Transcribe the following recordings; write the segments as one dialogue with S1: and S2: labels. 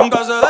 S1: Nunca se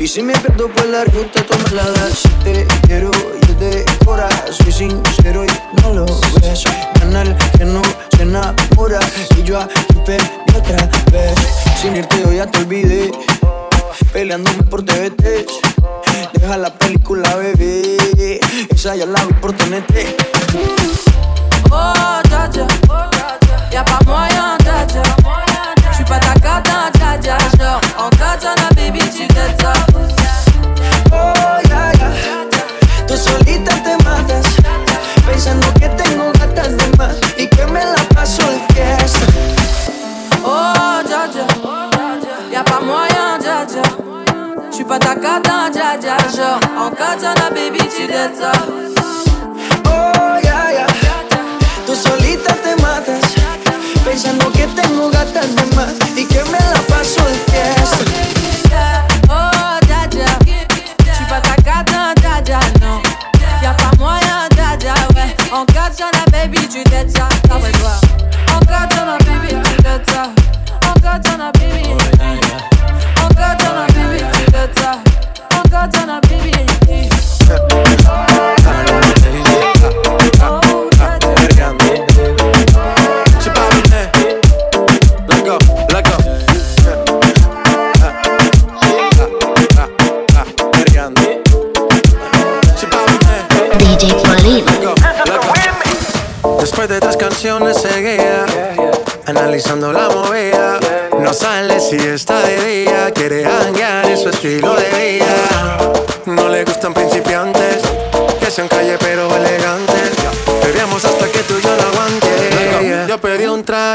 S1: Y si me
S2: pierdo por la ruta, tú me la das Te quiero, yo te cora Soy sincero y no lo ves. Canal que no se enamora Y yo aquí perdí otra vez. Sin irte yo ya te olvidé Peleándome por TVT Deja la película, bebé Esa ya la vi por tenerte
S3: Oh, tacha Y'a pas moyen, tacha J'suis ta cata, tacha
S2: Oh, yeah, yeah. Tú solita te matas, pensando que tengo gatas de más y que me la paso de fiesta.
S3: Oh, ya, ya. Y'a pas ya, ya. Ta ya. En katana, oh, baby.
S2: Oh, yeah, yeah. Tú solita te matas, pensando que tengo gatas de más y que me la paso de fiesta.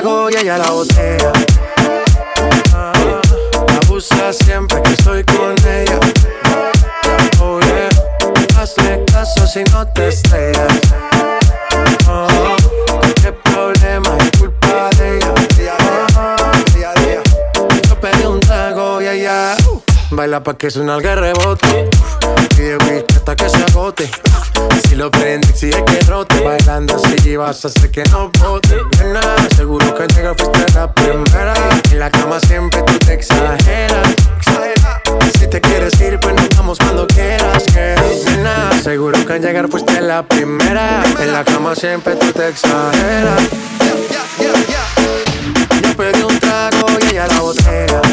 S4: trago y ella la botella. Ah, abusa siempre que estoy con ella. Oh yeah, hazle caso si no te estrellas. Ah, qué problema es culpa de ella. Ah, yo pedí un trago y ella uh, baila pa' que suena el que rebote. Pide whisky hasta que se agote si lo prende, exige que rote. Bailando así vas a hacer que no bote. Nena, seguro que al llegar fuiste la primera. En la cama siempre tú te exageras. Si te quieres ir, pues nos vamos cuando quieras. Que nena, seguro que al llegar fuiste la primera. En la cama siempre tú te exageras. Yo pedí un trago y ella la botella.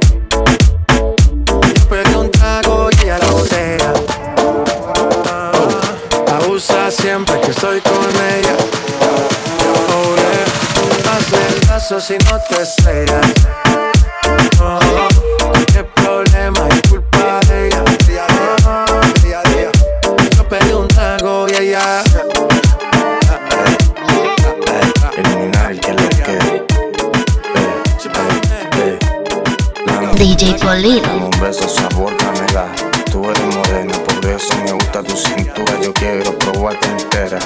S4: Siempre que estoy con ella. Oh, yeah. Hazle el caso si no te estrellas. Oh, qué problema es culpa de ella. Oh, yo pedí un trago y ella.
S5: Eliminar el que lo que. Eh, eh, eh.
S6: DJ Polito.
S5: Tu cintura. Yo quiero probarte entera.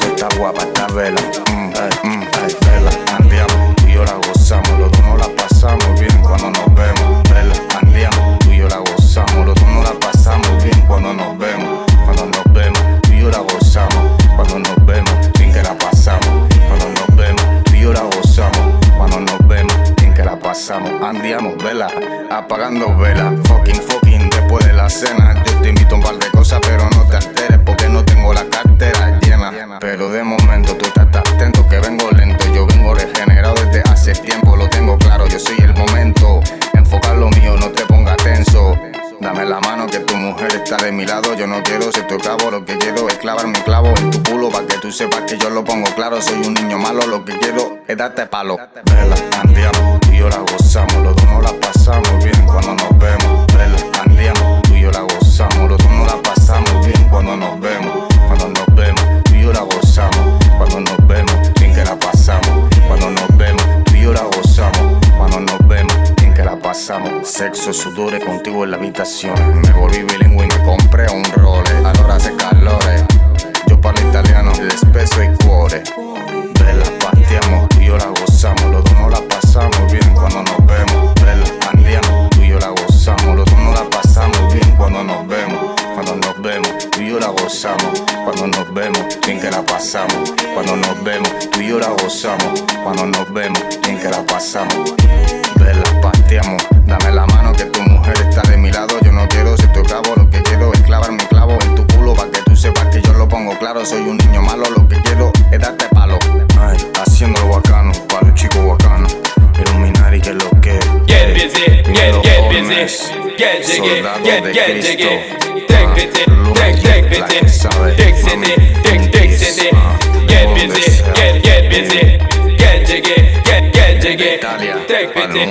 S5: Tú estás guapa, estás vela. Mm, ay, mm, ay, vela. Andiamo, tú y yo la gozamos. Los dos nos la pasamos bien cuando nos vemos. Vela, andiamo, tú y yo la gozamos. Los dos nos la pasamos bien cuando nos vemos. Cuando nos vemos, tú y yo la gozamos. Cuando nos vemos, bien que la pasamos. Cuando nos vemos, tú y yo la gozamos. Cuando nos vemos, bien que la pasamos. Andiamo, vela, apagando vela. Fucking, fucking, después de la cena. Par de cosas, pero no te alteres porque no tengo la cartera llena. Pero de momento tú estás atento que vengo lento. Yo vengo regenerado desde hace tiempo, lo tengo claro. Yo soy el momento. Enfocar lo mío, no te pongas tenso. Dame la mano que tu mujer está de mi lado. Yo no quiero ser tu cabo, lo que quiero es clavar mi clavo en tu culo para que tú sepas que yo lo pongo claro. Soy un niño malo, lo que quiero es darte palo. Sexo, sudores contigo en la habitación. Me volví gel tege Tek bizi tek tek bizi Tiksini tik tiksini
S7: get bizi
S5: gel
S7: get jiggy, Gel
S5: tege
S7: gel Take pity,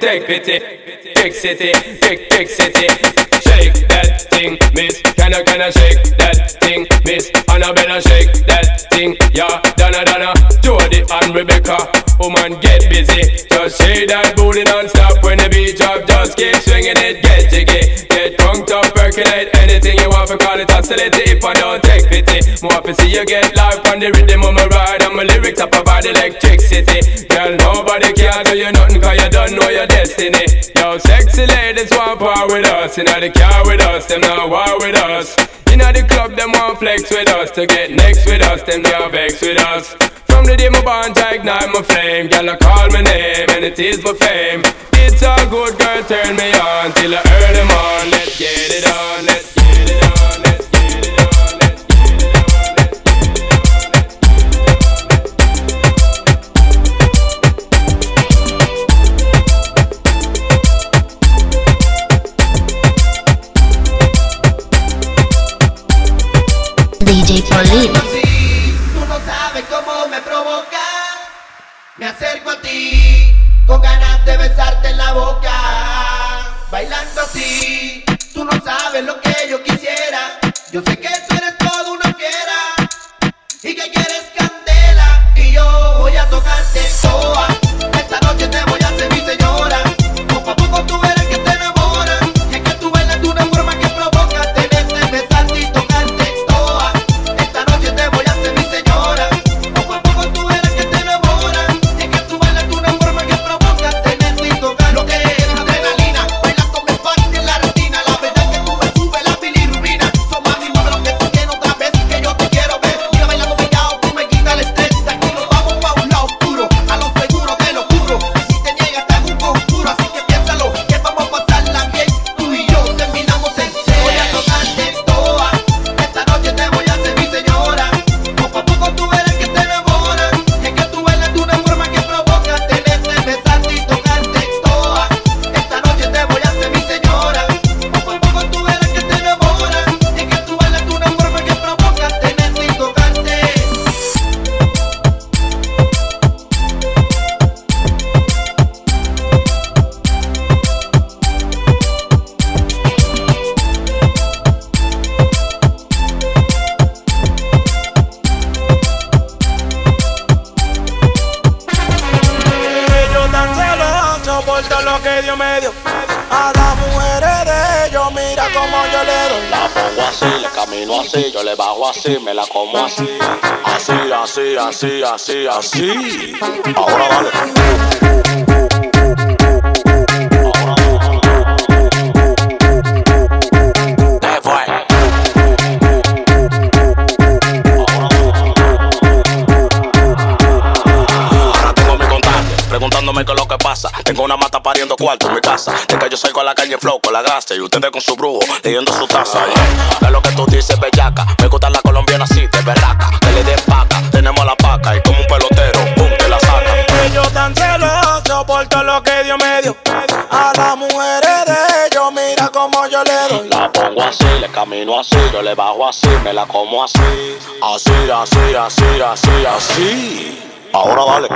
S7: Tek bizi tek big city, Tiksiti tik tiksiti Shake that thing miss. Can I can I shake that thing miss? And I better shake that thing. Yeah Donna Donna Jody and Rebecca Woman get busy. Just shake that booty non percolate anything you want to call it oscillate if I don't take pity. More to see you get live on the rhythm of my ride and my lyrics up about electricity. Girl, nobody can do you nothing cause you don't know your destiny. Yo, sexy ladies want part with us, you know the car with us, them not war with us. Inna the club, them want flex with us. To get next with us, them can't vex with us. From the day my bond, I ignite my flame. Girl, I call my name, and it is my fame. It's all good, girl, turn me on till I earn them on. Let's get it on, let's get it on, let's get it on, let's get it on, let's
S6: DJ Pauline.
S8: Tú no sabes cómo me provoca. Me acerco a ti con ganas de besarte en la boca. Bailando así, tú no sabes lo que yo quisiera. Yo sé que tú eres todo una fiera y que quieres candela. Y yo voy a tocarte toa. Así,
S1: me
S9: la como así. Así, así, así, así, así. Ahora contacto, preguntándome qué es lo que pasa. Tengo una mata pariendo cuarto en mi casa. De que yo salgo a la calle flow con la gasta y ustedes con su brujo leyendo su taza. Yeah. Es lo que tú dices, bellaca. Me gusta la colombiana así, de berraca. Que le den paca, tenemos la paca y como un pelotero, pum, te la saca.
S1: Ellos tan celosos por todo lo que Dios me dio. A las mujeres de ellos, mira como yo le doy.
S9: La pongo así, le camino así, yo le bajo así, me la como así. Así, así, así, así, así. Ahora dale.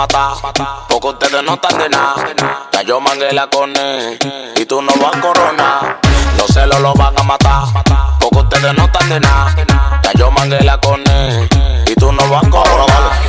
S9: Matar, porque ustedes no están de nada. Ya yo mangué la cone y tú no vas a coronar. Los celos lo van a matar, porque ustedes no están de nada. Ya yo mangué la cone y tú no vas a coronar.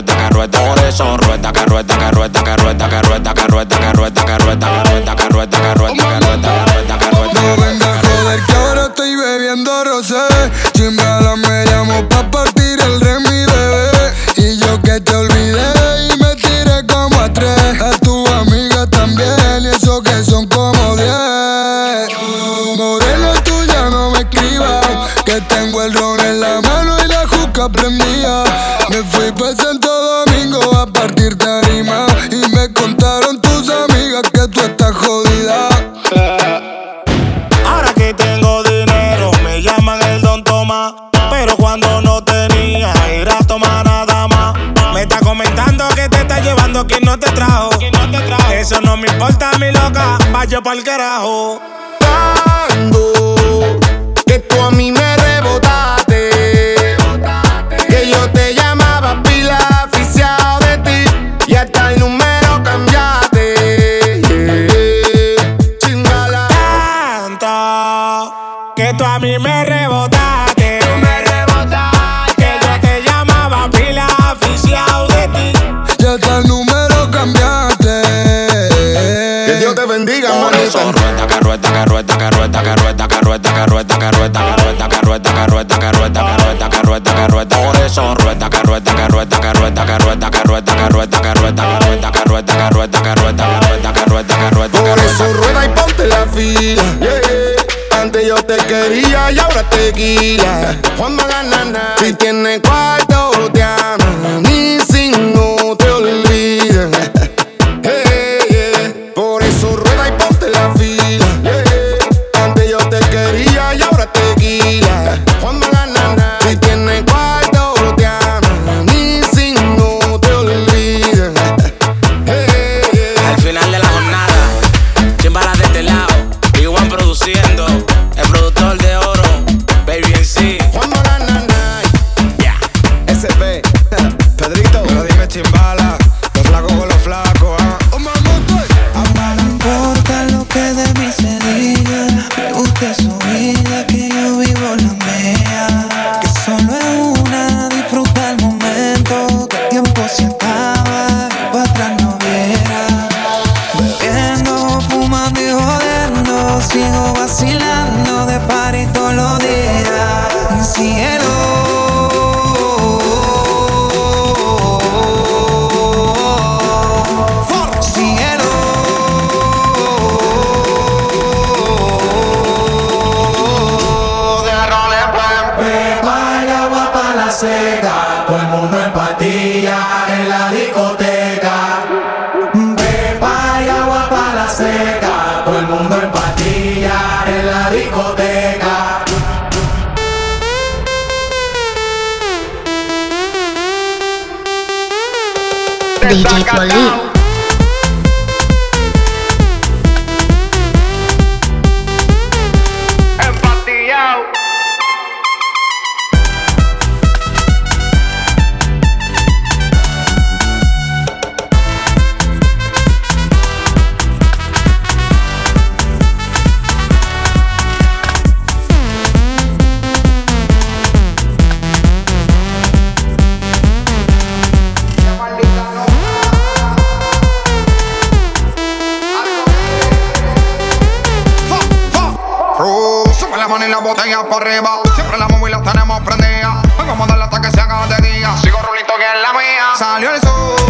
S9: Rueda, que rueda. Por eso rueda, que rueda, que rueda, que rueda, que rueda, que rueda, que rueda, que rueda, que rueda, que rueda, que rueda, que rueda, que rueda,
S10: estás llevando quien no te trajo. Eso no me importa, mi loca. Vaya pa'l carajo.
S11: Cuando que tú a mí me que
S9: rueda, que rueda, que rueda, que rueda, que rueda, que rueda, que rueda, que rueda, que rueda, que rueda, que rueda, que rueda, que rueda, que Por eso rueda.
S11: y ponte la fila. Antes yo te quería y ahora tequila. Juan Maganana. Si tiene cuarto, te
S8: seca, todo el mundo en patilla en la discoteca.
S6: DJ.
S12: Mano y la botella por arriba. Siempre la móvil la tenemos prendida. Vamos a darle hasta que se haga de día. Sigo rulito que es la mía.
S13: Salió el sol,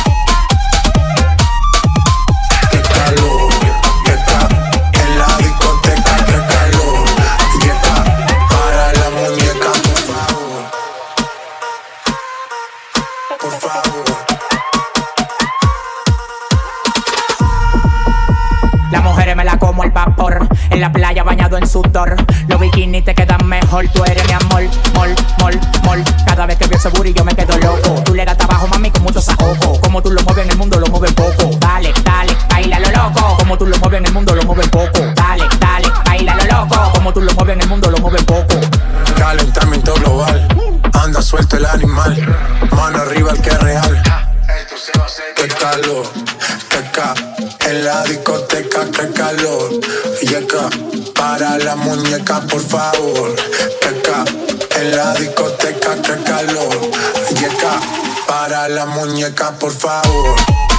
S13: Los bikinis te quedan mejor. Tú eres mi amor, mol, mol, mol. Cada vez que veo ese booty yo me quedo loco. Tú le das trabajo, mami, con mucho saoco.
S14: Para la muñeca, por favor.